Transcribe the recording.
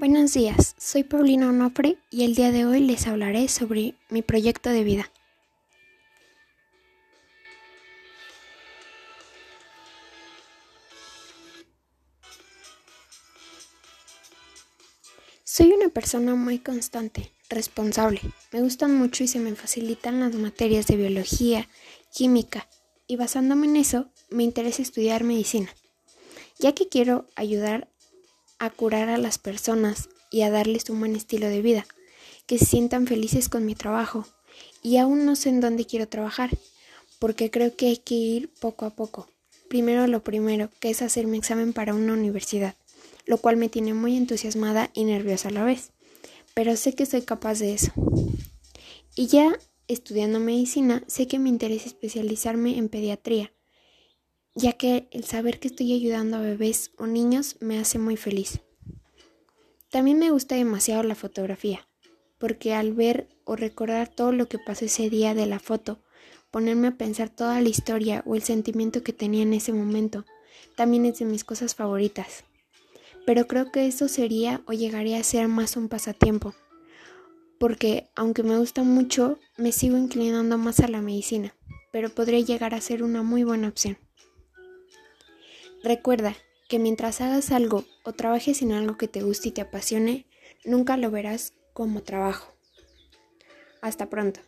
Buenos días, soy Paulina Onofre y el día de hoy les hablaré sobre mi proyecto de vida. Soy una persona muy constante, responsable. Me gustan mucho y se me facilitan las materias de biología, química, y basándome en eso, me interesa estudiar medicina, ya que quiero ayudar a curar a las personas y a darles un buen estilo de vida, que se sientan felices con mi trabajo. Y aún no sé en dónde quiero trabajar, porque creo que hay que ir poco a poco. Primero lo primero, que es hacer mi examen para una universidad lo cual me tiene muy entusiasmada y nerviosa a la vez, pero sé que soy capaz de eso. Y ya estudiando medicina, sé que me interesa especializarme en pediatría, ya que el saber que estoy ayudando a bebés o niños me hace muy feliz. También me gusta demasiado la fotografía, porque al ver o recordar todo lo que pasó ese día de la foto, ponerme a pensar toda la historia o el sentimiento que tenía en ese momento, también es de mis cosas favoritas pero creo que eso sería o llegaría a ser más un pasatiempo, porque aunque me gusta mucho, me sigo inclinando más a la medicina, pero podría llegar a ser una muy buena opción. Recuerda que mientras hagas algo o trabajes en algo que te guste y te apasione, nunca lo verás como trabajo. Hasta pronto.